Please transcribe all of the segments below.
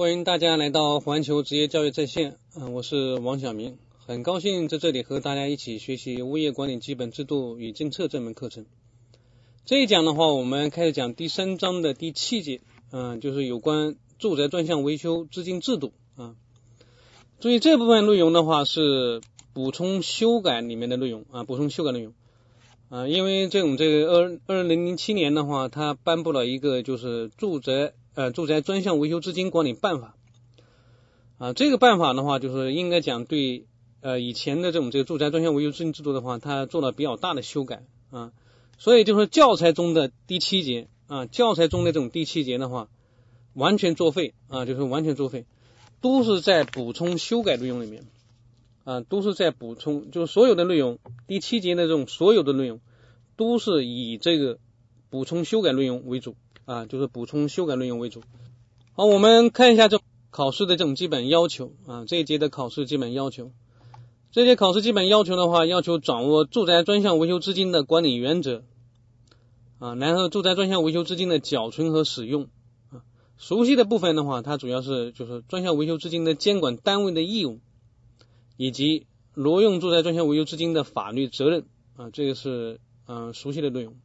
欢迎大家来到环球职业教育在线，嗯，我是王晓明，很高兴在这里和大家一起学习物业管理基本制度与政策这门课程。这一讲的话，我们开始讲第三章的第七节，嗯，就是有关住宅专项维修资金制度啊。注意这部分内容的话是补充修改里面的内容啊，补充修改内容啊，因为这种这个二二零零七年的话，它颁布了一个就是住宅呃住宅专项维修资金管理办法啊，这个办法的话就是应该讲对呃以前的这种这个住宅专项维修资金制度的话，它做了比较大的修改啊。所以就是教材中的第七节啊，教材中的这种第七节的话，完全作废啊，就是完全作废，都是在补充修改内容里面啊，都是在补充，就是所有的内容，第七节的这种所有的内容，都是以这个补充修改内容为主啊，就是补充修改内容为主。好，我们看一下这考试的这种基本要求啊，这一节的考试基本要求，这节考试基本要求的话，要求掌握住宅专项维修资金的管理原则。啊，然后住宅专项维修资金的缴存和使用啊，熟悉的部分的话，它主要是就是专项维修资金的监管单位的义务，以及挪用住宅专项维修资金的法律责任啊，这个是嗯熟悉的内容。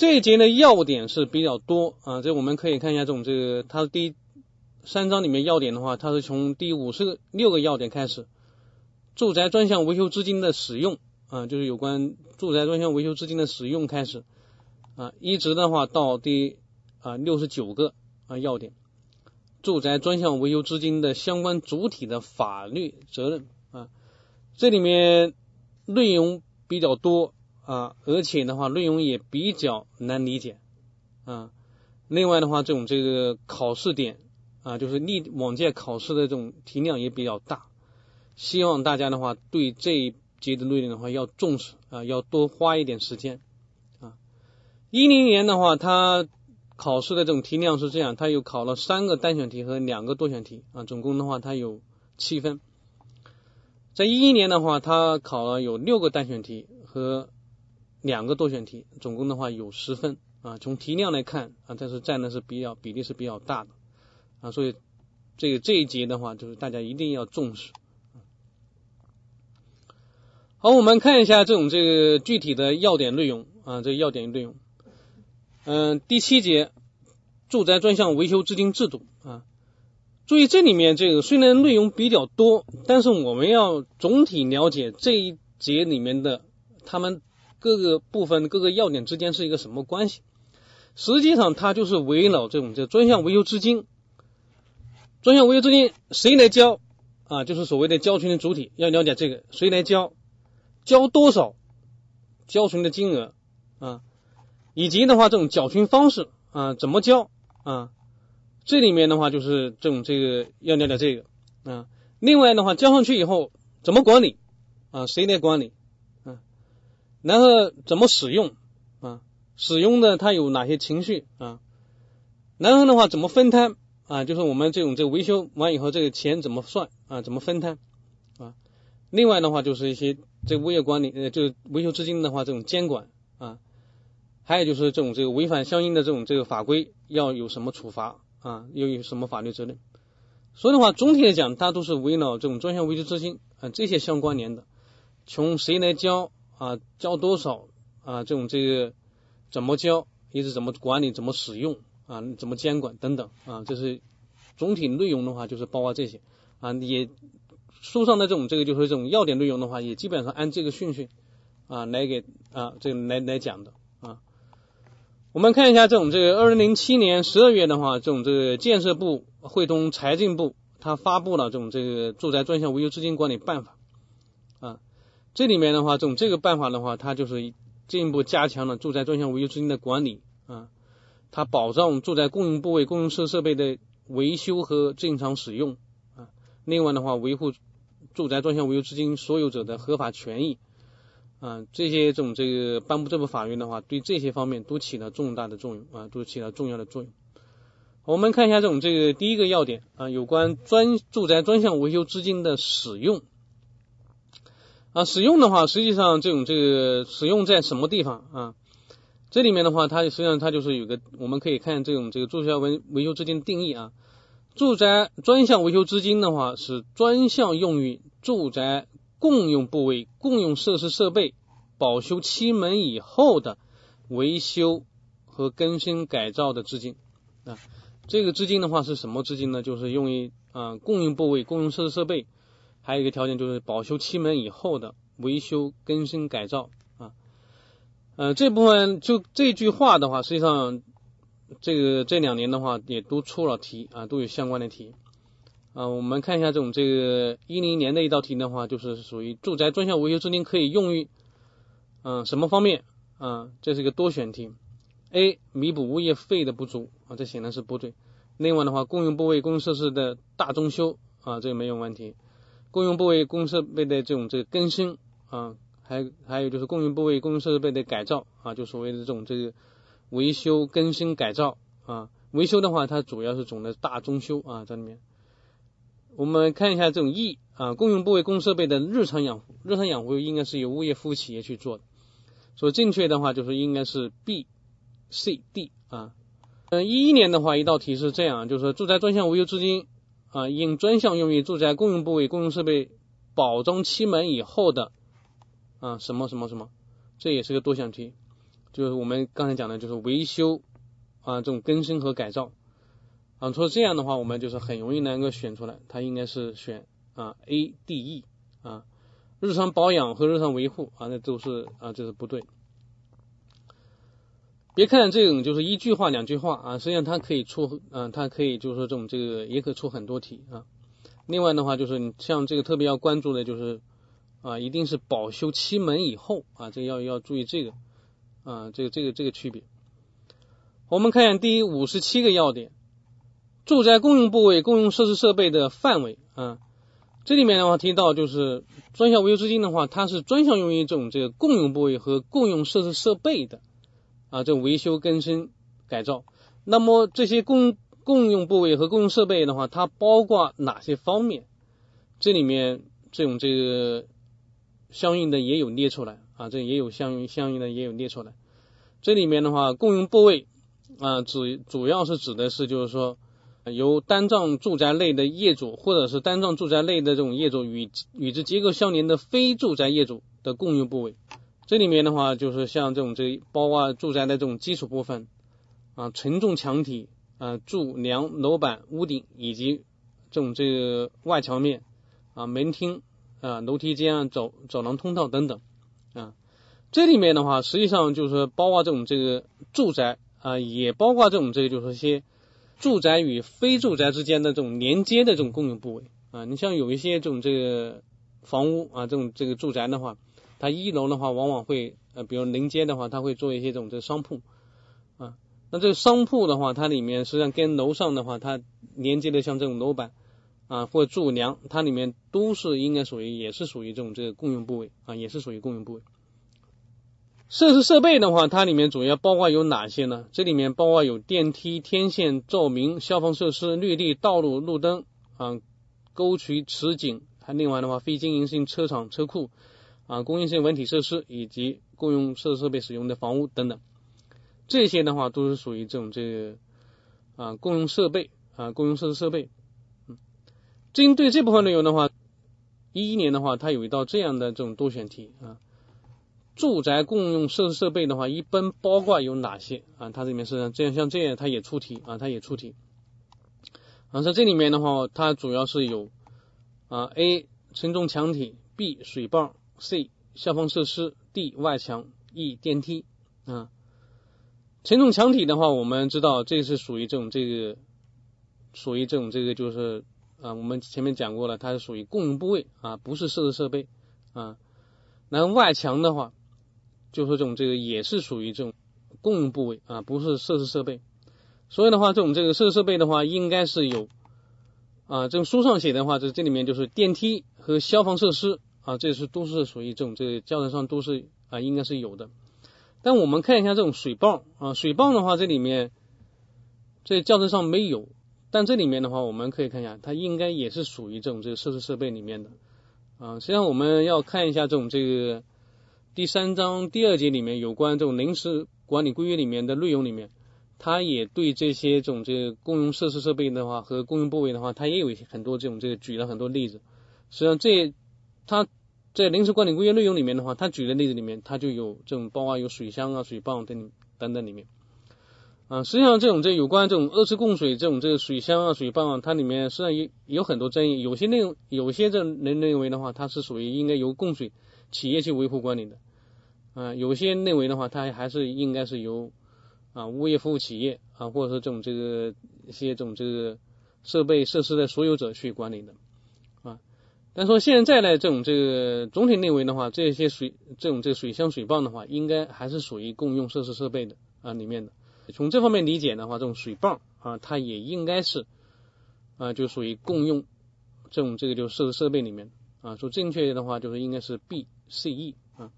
这一节的要点是比较多啊，这我们可以看一下这种这个它第三章里面要点的话，它是从第五十六个要点开始，住宅专项维修资金的使用。啊，就是有关住宅专项维修资金的使用开始啊，一直的话到第啊六十九个啊要点，住宅专项维修资金的相关主体的法律责任啊，这里面内容比较多啊，而且的话内容也比较难理解啊。另外的话，这种这个考试点啊，就是历往届考试的这种题量也比较大，希望大家的话对这一。节的内容的话要重视啊，要多花一点时间啊。一零年的话，它考试的这种题量是这样，它有考了三个单选题和两个多选题啊，总共的话它有七分。在一一年的话，它考了有六个单选题和两个多选题，总共的话有十分啊。从题量来看啊，但是占的是比较比例是比较大的啊，所以这个这一节的话，就是大家一定要重视。好，我们看一下这种这个具体的要点内容啊，这要点内容。嗯，第七节住宅专项维修资金制度啊，注意这里面这个虽然内容比较多，但是我们要总体了解这一节里面的他们各个部分各个要点之间是一个什么关系。实际上，它就是围绕这种这专项维修资金，专项维修资金谁来交啊？就是所谓的交权的主体，要了解这个谁来交。交多少，交存的金额啊，以及的话这种缴存方式啊，怎么交啊？这里面的话就是这种这个要了解这个啊。另外的话，交上去以后怎么管理啊？谁来管理？然后怎么使用啊？使用的它有哪些情绪啊？然后的话怎么分摊啊？就是我们这种这个维修完以后，这个钱怎么算啊？怎么分摊啊？另外的话就是一些。这物业管理呃，就是维修资金的话，这种监管啊，还有就是这种这个违反相应的这种这个法规要有什么处罚啊，又有什么法律责任？所以的话，总体来讲，它都是围绕这种专项维修资金啊这些相关联的，从谁来交啊，交多少啊，这种这个怎么交，一直怎么管理，怎么使用啊，怎么监管等等啊，这是总体内容的话，就是包括这些啊，也。书上的这种这个就是这种要点内容的话，也基本上按这个顺序啊来给啊这个来来讲的啊。我们看一下这种这个二零零七年十二月的话，这种这个建设部会同财政部，它发布了这种这个住宅专项维修资金管理办法。这里面的话，这种这个办法的话，它就是进一步加强了住宅专项维修资金的管理啊，它保障住宅公用部位公用设设备的维修和正常使用啊。另外的话，维护住宅专项维修资金所有者的合法权益啊，这些这种这个颁布这部法律的话，对这些方面都起了重大的作用啊，都起了重要的作用。我们看一下这种这个第一个要点啊，有关专住宅专项维修资金的使用啊，使用的话，实际上这种这个使用在什么地方啊？这里面的话，它实际上它就是有个，我们可以看这种这个住宅维维修资金定义啊。住宅专项维修资金的话，是专项用于住宅共用部位、共用设施设备保修期满以后的维修和更新改造的资金啊。这个资金的话是什么资金呢？就是用于啊共用部位、共用设施设备，还有一个条件就是保修期满以后的维修更新改造啊。呃，这部分就这句话的话，实际上。这个这两年的话，也都出了题啊，都有相关的题啊。我们看一下这种这个一零年的一道题的话，就是属于住宅专项维修资金可以用于嗯什么方面啊？这是一个多选题。A. 弥补物业费的不足啊，这显然是不对。另外的话，共用部位、公用设施的大中修啊，这个没有问题。共用部位、公用设备的这种这个更新啊，还还有就是共用部位、公用设备的改造啊，就所谓的这种这个。维修、更新、改造啊，维修的话，它主要是总的大中修啊，在里面我们看一下这种 E 啊，共用部位、公用设备的日常养护，日常养护应该是由物业服务企业去做的，所以正确的话就是应该是 B、C、D 啊。嗯，一一年的话，一道题是这样，就是说住宅专项维修资金啊，应专项用于住宅共用部位、共用设备保装期满以后的啊什么什么什么，这也是个多项题。就是我们刚才讲的，就是维修啊，这种更新和改造啊。除了这样的话，我们就是很容易能够选出来，它应该是选啊 A、D、E 啊。日常保养和日常维护啊，那都是啊，这是不对。别看这种就是一句话、两句话啊，实际上它可以出啊，它可以就是说这种这个也可出很多题啊。另外的话，就是你像这个特别要关注的就是啊，一定是保修期满以后啊，这要要注意这个。啊，这个这个这个区别，我们看一下第五十七个要点，住宅共用部位、共用设施设备的范围啊，这里面的话提到就是专项维修资金的话，它是专项用于这种这个共用部位和共用设施设备的啊，这维修更新改造。那么这些共共用部位和共用设备的话，它包括哪些方面？这里面这种这个相应的也有列出来。啊，这也有相应相应的也有列出来。这里面的话，共用部位啊，主主要是指的是就是说，由单幢住宅类的业主或者是单幢住宅类的这种业主与与之结构相连的非住宅业主的共用部位。这里面的话，就是像这种这包括住宅的这种基础部分啊，承重墙体啊，柱梁、楼板、屋顶以及这种这个外墙面啊，门厅啊，楼梯间啊，走走廊通道等等。啊，这里面的话，实际上就是包括这种这个住宅啊，也包括这种这个就是些住宅与非住宅之间的这种连接的这种共用部位啊。你像有一些这种这个房屋啊，这种这个住宅的话，它一楼的话往往会呃，比如临街的话，它会做一些这种这商铺啊。那这个商铺的话，它里面实际上跟楼上的话，它连接的像这种楼板。啊，或者柱梁，它里面都是应该属于，也是属于这种这个共用部位啊，也是属于共用部位。设施设备的话，它里面主要包括有哪些呢？这里面包括有电梯、天线、照明、消防设施、绿地、道路、路灯啊、沟渠、池井，还另外的话，非经营性车厂、车库啊、公用性文体设施以及共用设施设备使用的房屋等等，这些的话都是属于这种这个啊共用设备啊共用设施设备。嗯针对这部分内容的话，一一年的话，它有一道这样的这种多选题啊，住宅共用设施设备的话，一般包括有哪些啊？它这里面是这样，像这样，它也出题啊，它也出题。啊，在这里面的话，它主要是有啊，A 承重墙体，B 水泵，C 消防设施，D 外墙，E 电梯啊。承重墙体的话，我们知道这是属于这种这个，属于这种这个就是。啊，我们前面讲过了，它是属于共用部位啊，不是设施设备啊。然后外墙的话，就是这种这个也是属于这种共用部位啊，不是设施设备。所以的话，这种这个设施设备的话，应该是有啊，这种书上写的话，这这里面就是电梯和消防设施啊，这是都是属于这种这个教材上都是啊，应该是有的。但我们看一下这种水泵啊，水泵的话，这里面这教程上没有。但这里面的话，我们可以看一下，它应该也是属于这种这个设施设备里面的啊。实际上我们要看一下这种这个第三章第二节里面有关这种临时管理规约里面的内容里面，它也对这些这种这个公用设施设备的话和公用部位的话，它也有一些很多这种这个举了很多例子。实际上，这它在临时管理规约内容里面的话，它举的例子里面，它就有这种包括有水箱啊、水泵等等等里面。啊，实际上这种这有关这种二次供水这种这个水箱啊、水泵啊，它里面实际上有有很多争议。有些内容，有些这人认为的话，它是属于应该由供水企业去维护管理的。啊，有些认为的话，它还是应该是由啊物业服务企业啊，或者说这种这个一些这种这个设备设施的所有者去管理的。但说现在呢，这种这个总体认为的话，这些水这种这个水箱、水泵的话，应该还是属于共用设施设备的啊里面的。从这方面理解的话，这种水泵啊，它也应该是啊，就属于共用这种这个就设施设备里面啊。说正确的话，就是应该是 B、C、E 啊。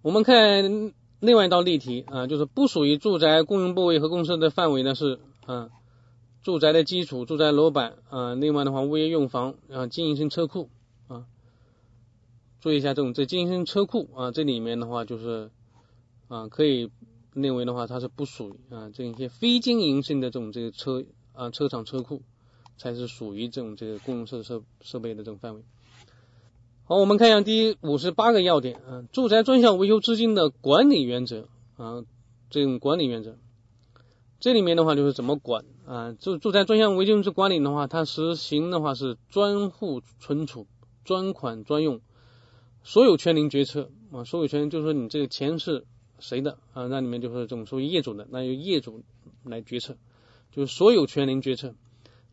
我们看另外一道例题啊，就是不属于住宅共用部位和公设的范围呢是啊，住宅的基础、住宅楼板啊，另外的话物业用房啊，经营性车库啊。注意一下这种这经营性车库啊，这里面的话就是啊可以。认为的话，它是不属于啊这一些非经营性的这种这个车啊车厂车库才是属于这种这个公用设设设备的这种范围。好，我们看一下第五十八个要点啊，住宅专项维修资金的管理原则啊，这种管理原则，这里面的话就是怎么管啊？住住宅专项维修之管理的话，它实行的话是专户存储、专款专用，所有权人决策啊，所有权人就是说你这个钱是。谁的啊？那里面就是这种属于业主的，那由业主来决策，就是所有权人决策。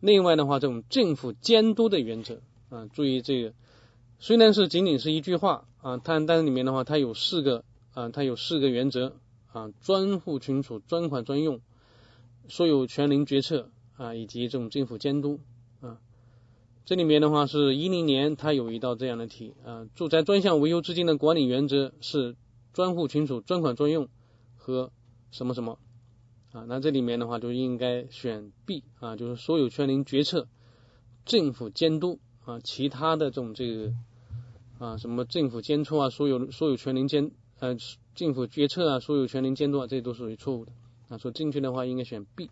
另外的话，这种政府监督的原则啊，注意这个，虽然是仅仅是一句话啊，它但是里面的话，它有四个啊，它有四个原则啊：专户存储、专款专用、所有权人决策啊，以及这种政府监督啊。这里面的话是一零年，它有一道这样的题啊：住宅专项维修资金的管理原则是。专户存储、专款专用和什么什么啊？那这里面的话就应该选 B 啊，就是所有权人决策、政府监督啊，其他的这种这个啊什么政府监督啊，所有所有权人监呃政府决策啊，所有权人监督啊，这都属于错误的啊。说正确的话应该选 B。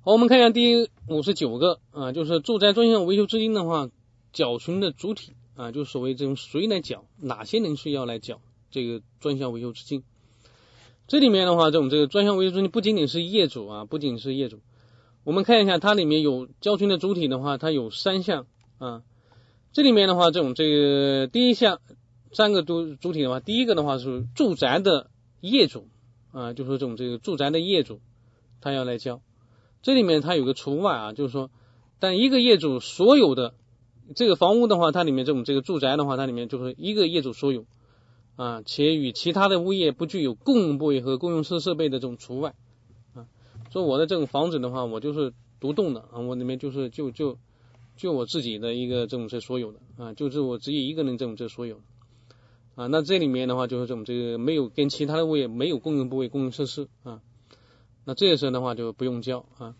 好，我们看一下第五十九个啊，就是住宅专项维修资金的话，缴存的主体。啊，就所谓这种谁来缴，哪些人需要来缴这个专项维修资金？这里面的话，这种这个专项维修资金不仅仅是业主啊，不仅是业主。我们看一下，它里面有交存的主体的话，它有三项啊。这里面的话，这种这个第一项三个主主体的话，第一个的话是住宅的业主啊，就说这种这个住宅的业主他要来交。这里面它有个除外啊，就是说，但一个业主所有的。这个房屋的话，它里面这种这个住宅的话，它里面就是一个业主所有啊，且与其他的物业不具有共用部位和共用设设备的这种除外啊。说我的这种房子的话，我就是独栋的啊，我里面就是就就就我自己的一个这种这所有的啊，就是我自己一个人这种这所有的啊。那这里面的话就是这种这个没有跟其他的物业没有共用部位、共用设施啊，那这时候的话就不用交啊。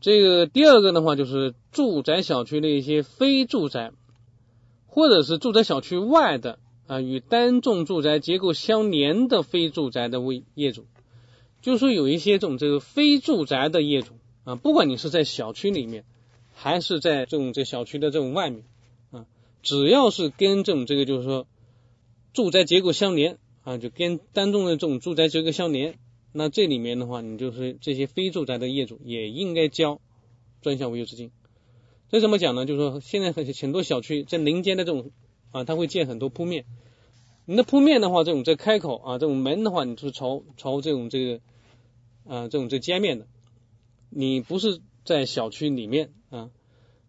这个第二个的话，就是住宅小区的一些非住宅，或者是住宅小区外的啊，与单幢住宅结构相连的非住宅的位业主，就是说有一些这种这个非住宅的业主啊，不管你是在小区里面，还是在这种这小区的这种外面，只要是跟这种这个就是说住宅结构相连啊，就跟单中的这种住宅结构相连。那这里面的话，你就是这些非住宅的业主也应该交专项维修资金。这怎么讲呢？就是说现在很很多小区在临街的这种啊，它会建很多铺面。你的铺面的话，这种这开口啊，这种门的话，你是朝朝这种这个啊这种这街面的。你不是在小区里面啊。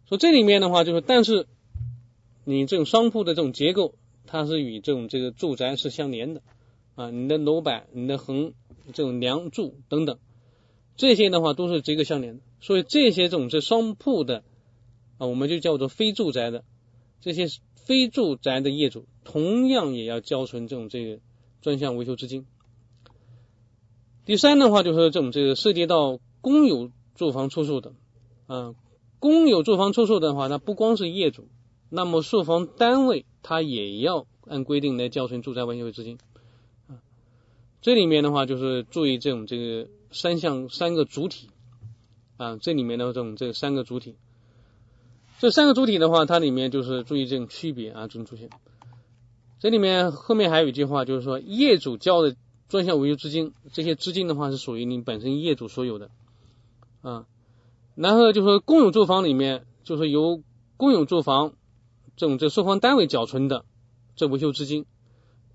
说这里面的话，就是但是你这种商铺的这种结构，它是与这种这个住宅是相连的啊。你的楼板，你的横。这种梁柱等等，这些的话都是结构相连的，所以这些这种是商铺的啊，我们就叫做非住宅的这些非住宅的业主，同样也要交存这种这个专项维修资金。第三的话就是这种这个涉及到公有住房出售的啊，公有住房出售的话，那不光是业主，那么售房单位它也要按规定来交存住宅维修资金。啊这里面的话就是注意这种这个三项三个主体啊，这里面的这种这三个主体，这三个主体的话，它里面就是注意这种区别啊，这种出现。这里面后面还有一句话，就是说业主交的专项维修资金，这些资金的话是属于你本身业主所有的啊。然后就说公有住房里面，就是由公有住房这种这售房单位缴存的这维修资金，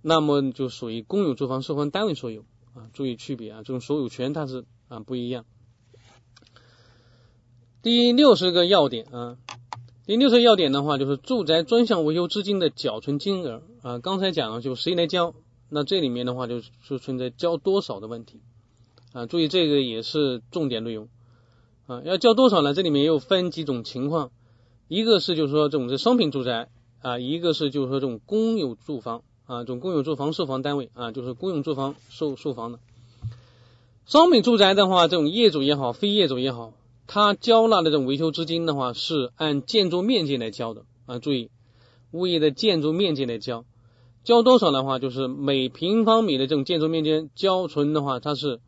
那么就属于公有住房售房单位所有啊。注意区别啊，这种所有权它是啊不一样。第六十个要点啊。第六个要点的话，就是住宅专项维修资金的缴存金额啊。刚才讲了，就谁来交，那这里面的话就就存在交多少的问题啊。注意这个也是重点内容啊。要交多少呢？这里面又分几种情况，一个是就是说这种是商品住宅啊，一个是就是说这种公有住房啊，这种公有住房售房单位啊，就是公有住房售售房的。商品住宅的话，这种业主也好，非业主也好。他交纳的这种维修资金的话，是按建筑面积来交的啊。注意，物业的建筑面积来交，交多少的话，就是每平方米的这种建筑面积交存的话，它是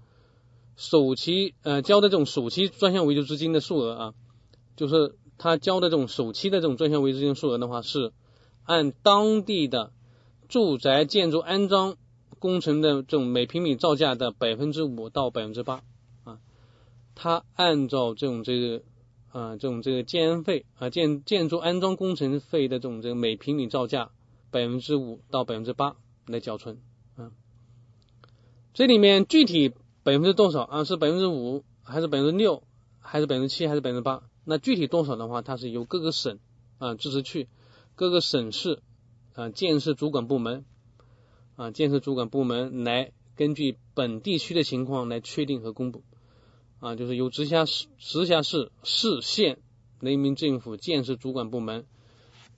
首期呃交的这种首期专项维修资金的数额啊，就是他交的这种首期的这种专项维修金数额的话，是按当地的住宅建筑安装工程的这种每平米造价的百分之五到百分之八啊。他按照这种这个啊这种这个建安费啊建建筑安装工程费的这种这个每平米造价百分之五到百分之八来缴存啊，这里面具体百分之多少啊是百分之五还是百分之六还是百分之七还是百分之八？那具体多少的话，它是由各个省啊自治区各个省市啊建设主管部门啊建设主管部门来根据本地区的情况来确定和公布。啊，就是由直辖市、直辖市、市县人民政府建设主管部门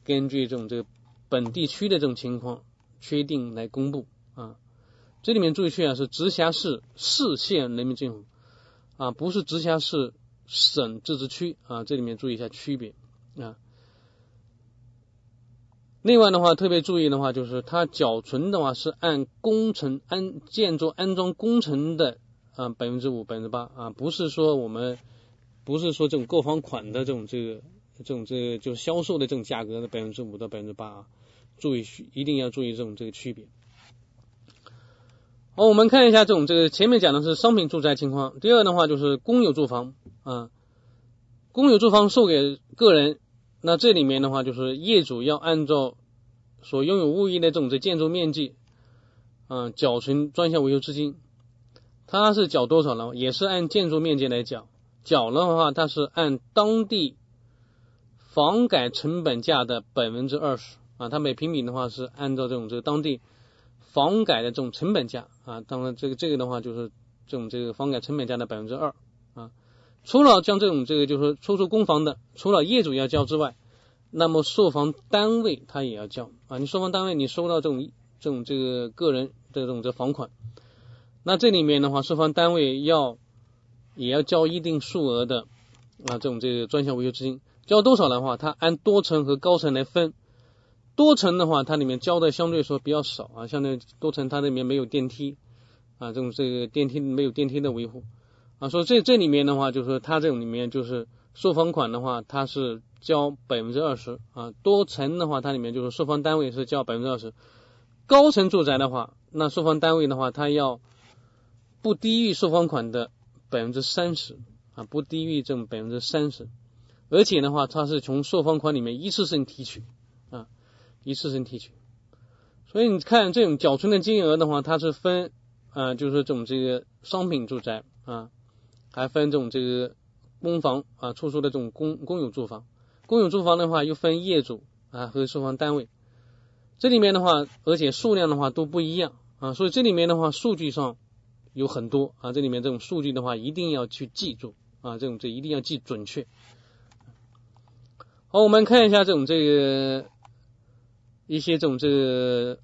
根据这种这个本地区的这种情况确定来公布啊。这里面注意去啊，是直辖市、市县人民政府啊，不是直辖市、省自治区啊。这里面注意一下区别啊。另外的话，特别注意的话，就是它缴存的话是按工程安建筑安装工程的。啊，百分之五、百分之八啊，不是说我们不是说这种购房款的这种这个这种这个就是销售的这种价格的百分之五到百分之八啊，注意一定要注意这种这个区别。好，我们看一下这种这个前面讲的是商品住宅情况，第二的话就是公有住房啊，公有住房售给个人，那这里面的话就是业主要按照所拥有物业的这种这建筑面积啊缴存专项维修资金。它是缴多少呢？也是按建筑面积来缴，缴了的话，它是按当地房改成本价的百分之二十啊。它每平米的话是按照这种这个当地房改的这种成本价啊。当然，这个这个的话就是这种这个房改成本价的百分之二啊。除了像这种这个就是说出租公房的，除了业主要交之外，那么售房单位他也要交啊。你售房单位你收到这种这种这个个人的这种这房款。那这里面的话，售房单位要也要交一定数额的啊，这种这个专项维修资金，交多少的话，它按多层和高层来分。多层的话，它里面交的相对说比较少啊，相对多层它里面没有电梯啊，这种这个电梯没有电梯的维护。啊，所以这这里面的话，就是它这种里面就是售房款的话，它是交百分之二十啊，多层的话，它里面就是售房单位是交百分之二十，高层住宅的话，那售房单位的话，它要。不低于售房款的百分之三十啊，不低于这种百分之三十，而且的话，它是从售房款里面一次性提取，一次性提取。所以你看这种缴存的金额的话，它是分啊，就是说这种这个商品住宅啊，还分这种这个公房啊，出租的这种公公有住房，公有住房的话又分业主啊和售房单位，这里面的话，而且数量的话都不一样啊，所以这里面的话，数据上。有很多啊，这里面这种数据的话，一定要去记住啊，这种这一定要记准确。好，我们看一下这种这个一些这种这个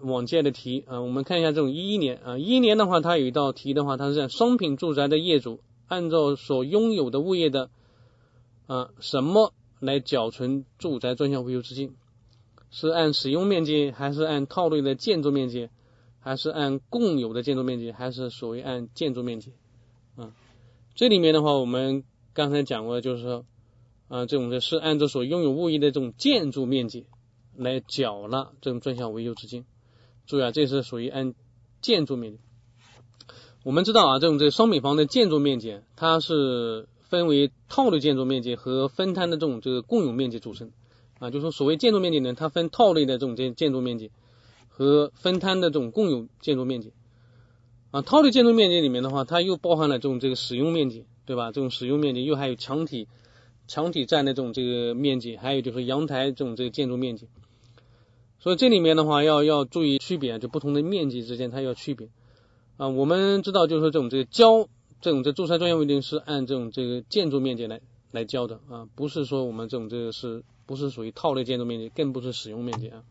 往届的题啊，我们看一下这种一一年啊，一一年的话，它有一道题的话，它是这样：商品住宅的业主按照所拥有的物业的啊什么来缴存住宅专项维修资金？是按使用面积，还是按套内的建筑面积？还是按共有的建筑面积，还是所谓按建筑面积？啊，这里面的话，我们刚才讲过，就是说，啊，这种的是按照所拥有物业的这种建筑面积来缴纳这种专项维修资金。注意啊，这是属于按建筑面积。我们知道啊，这种这商品房的建筑面积，它是分为套内建筑面积和分摊的这种这个共有面积组成。啊，就说所谓建筑面积呢，它分套内的这种建建筑面积和分摊的这种共有建筑面积。啊，套内建筑面积里面的话，它又包含了这种这个使用面积，对吧？这种使用面积又还有墙体墙体占的这种这个面积，还有就是阳台这种这个建筑面积。所以这里面的话要要注意区别，就不同的面积之间它要区别。啊，我们知道就是说这种这个交这种这住宅专项规定是按这种这个建筑面积来来交的啊，不是说我们这种这个是。不是属于套类建筑面积，更不是使用面积啊。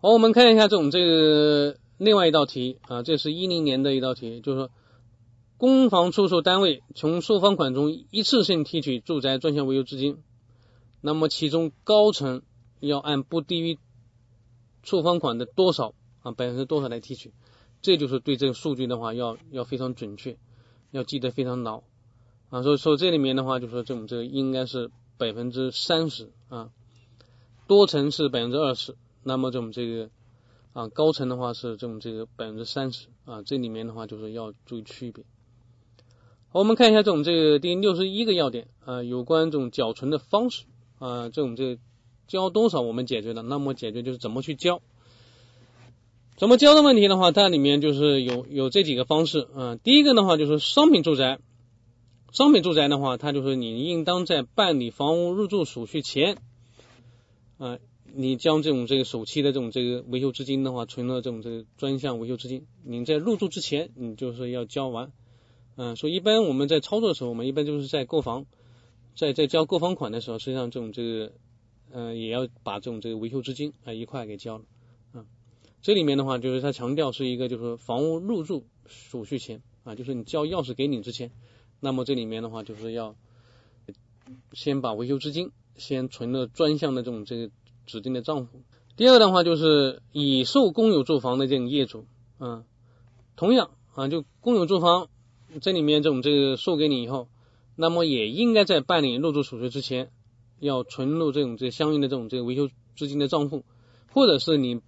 好，我们看一下这种这个另外一道题啊，这是一零年的一道题，就是说，公房出售单位从售房款中一次性提取住宅专项维修资金，那么其中高层要按不低于处方款的多少啊百分之多少来提取，这就是对这个数据的话要要非常准确，要记得非常牢啊。所以说这里面的话，就说这种这个应该是。百分之三十啊，多层是百分之二十，那么这种这个啊高层的话是这种这个百分之三十啊，这里面的话就是要注意区别。我们看一下这种这个第六十一个要点啊，有关这种缴存的方式啊，这种这交多少我们解决了，那么解决就是怎么去交，怎么交的问题的话，它里面就是有有这几个方式啊，第一个的话就是商品住宅。商品住宅的话，它就是你应当在办理房屋入住手续前，啊，你将这种这个首期的这种这个维修资金的话，存了这种这个专项维修资金，你在入住之前，你就是要交完。嗯，所以一般我们在操作的时候，我们一般就是在购房，在在交购房款的时候，实际上这种这个，嗯，也要把这种这个维修资金啊一块给交了。啊，这里面的话就是它强调是一个就是房屋入住手续前啊，就是你交钥匙给你之前。那么这里面的话，就是要先把维修资金先存了专项的这种这个指定的账户。第二的话，就是已售公有住房的这种业主，啊，同样啊，就公有住房这里面这种这个售给你以后，那么也应该在办理入住手续之前，要存入这种这相应的这种这个维修资金的账户，或者是你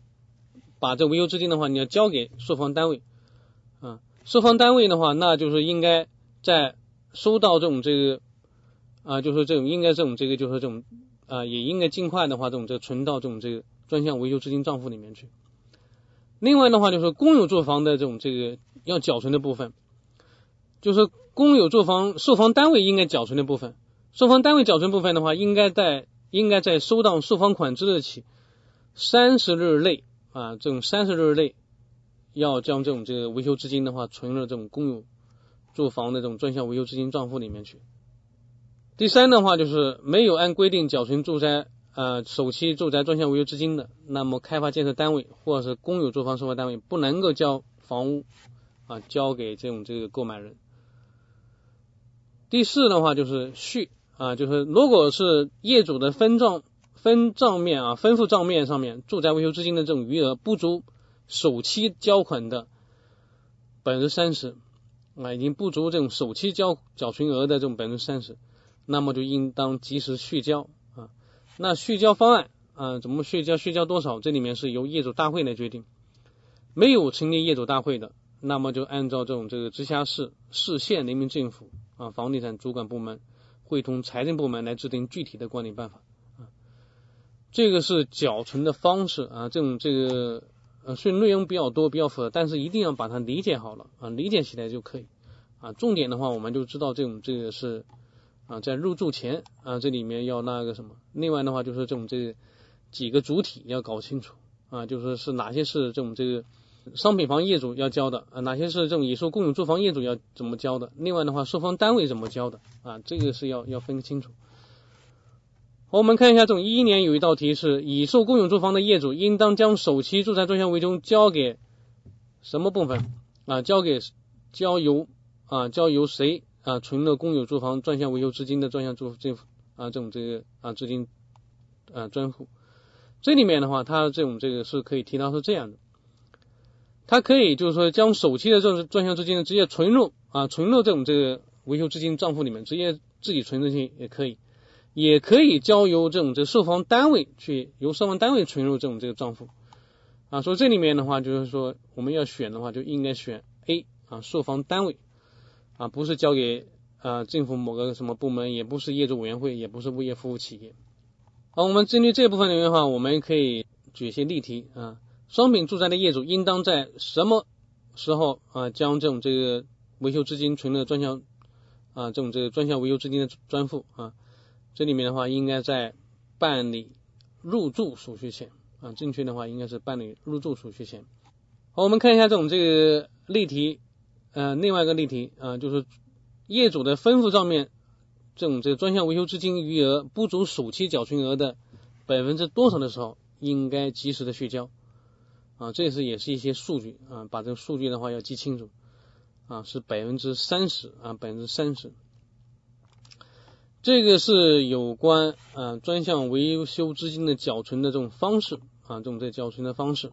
把这维修资金的话，你要交给售房单位，啊，售房单位的话，那就是应该在收到这种这个啊，就是这种应该这种这个就是这种啊，也应该尽快的话，这种这存到这种这个专项维修资金账户里面去。另外的话，就是公有住房的这种这个要缴存的部分，就是公有住房售房单位应该缴存的部分，售房单位缴存部分的话，应该在应该在收到售房款之日起三十日内啊，这种三十日内要将这种这个维修资金的话存入这种公有。住房的这种专项维修资金账户里面去。第三的话就是没有按规定缴存住宅呃首期住宅专项维修资金的，那么开发建设单位或者是公有住房售房单位不能够将房屋啊交给这种这个购买人。第四的话就是续啊，就是如果是业主的分账分账面啊分付账面上面住宅维修资金的这种余额不足首期交款的百分之三十。啊，已经不足这种首期交缴存额的这种百分之三十，那么就应当及时续交啊。那续交方案啊，怎么续交？续交多少？这里面是由业主大会来决定。没有成立业主大会的，那么就按照这种这个直辖市、市县人民政府啊房地产主管部门会同财政部门来制定具体的管理办法啊。这个是缴存的方式啊，这种这个。呃，虽然内容比较多，比较复杂，但是一定要把它理解好了啊，理解起来就可以啊。重点的话，我们就知道这种这个是啊，在入住前啊，这里面要那个什么。另外的话，就是这种这几个主体要搞清楚啊，就是是哪些是这种这个商品房业主要交的啊，哪些是这种已售公有住房业主要怎么交的。另外的话，售房单位怎么交的啊，这个是要要分清楚。好我们看一下，这种一一年有一道题是：已售公有住房的业主应当将首期住宅专项维修交给什么部分啊？交给交由啊？交由谁啊？存了公有住房专项维修资金的专项住这啊这种这个啊资金啊专户。这里面的话，它这种这个是可以提到是这样的：它可以就是说将首期的这种专项资金直接存入啊存入这种这个维修资金账户里面，直接自己存进去也可以，也可以交由这种这售房单位去由售房单位存入这种这个账户啊。所以这里面的话就是说我们要选的话就应该选 A 啊售房单位啊不是交给啊政府某个什么部门，也不是业主委员会，也不是物业服务企业。好，我们针对这部分里面的话，我们可以举一些例题啊。商品住宅的业主应当在什么时候啊将这种这个维修资金存入专项啊这种这个专项维修资金的专户啊？这里面的话应该在办理入住手续前啊，正确的话应该是办理入住手续前。好，我们看一下这种这个例题，呃，另外一个例题啊，就是业主的分户账面。这种这个专项维修资金余额不足首期缴存额的百分之多少的时候，应该及时的续交啊，这是也是一些数据啊，把这个数据的话要记清楚啊，是百分之三十啊，百分之三十，这个是有关啊专项维修资金的缴存的这种方式啊，这种在缴存的方式